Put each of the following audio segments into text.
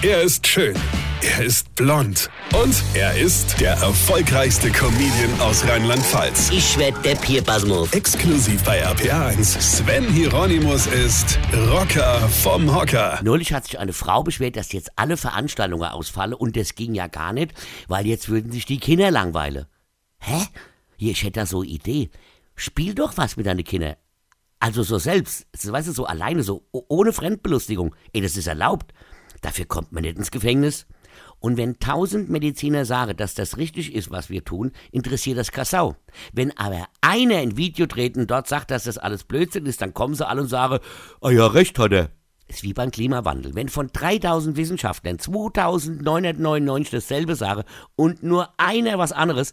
Er ist schön. Er ist blond. Und er ist der erfolgreichste Comedian aus Rheinland-Pfalz. Ich werd der Pierpasmus. Exklusiv bei RPA1. Sven Hieronymus ist Rocker vom Hocker. Neulich hat sich eine Frau beschwert, dass jetzt alle Veranstaltungen ausfallen und das ging ja gar nicht, weil jetzt würden sich die Kinder langweilen. Hä? Hier, ich hätte da so eine Idee. Spiel doch was mit deinen Kindern. Also so selbst, weißt du, so alleine, so ohne Fremdbelustigung. Ey, das ist erlaubt. Dafür kommt man nicht ins Gefängnis. Und wenn tausend Mediziner sagen, dass das richtig ist, was wir tun, interessiert das Kassau. Wenn aber einer ein Video dreht und dort sagt, dass das alles Blödsinn ist, dann kommen sie alle und sagen, ah ja, recht hat er. Ist wie beim Klimawandel. Wenn von 3000 Wissenschaftlern 2999 dasselbe sagen und nur einer was anderes,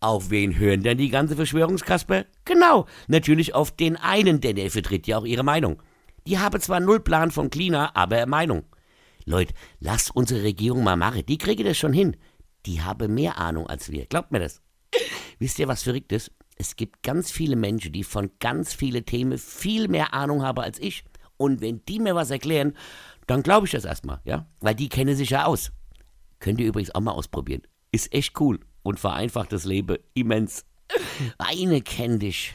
auf wen hören denn die ganze Verschwörungskasper? Genau, natürlich auf den einen, denn der vertritt ja auch ihre Meinung. Die haben zwar null Plan vom Klima, aber Meinung. Leute, lasst unsere Regierung mal machen. Die kriegen das schon hin. Die haben mehr Ahnung als wir. Glaubt mir das. Wisst ihr, was verrückt ist? Es gibt ganz viele Menschen, die von ganz vielen Themen viel mehr Ahnung haben als ich. Und wenn die mir was erklären, dann glaube ich das erstmal, ja? Weil die kennen sich ja aus. Könnt ihr übrigens auch mal ausprobieren. Ist echt cool und vereinfacht das Leben immens. Weine kenn dich,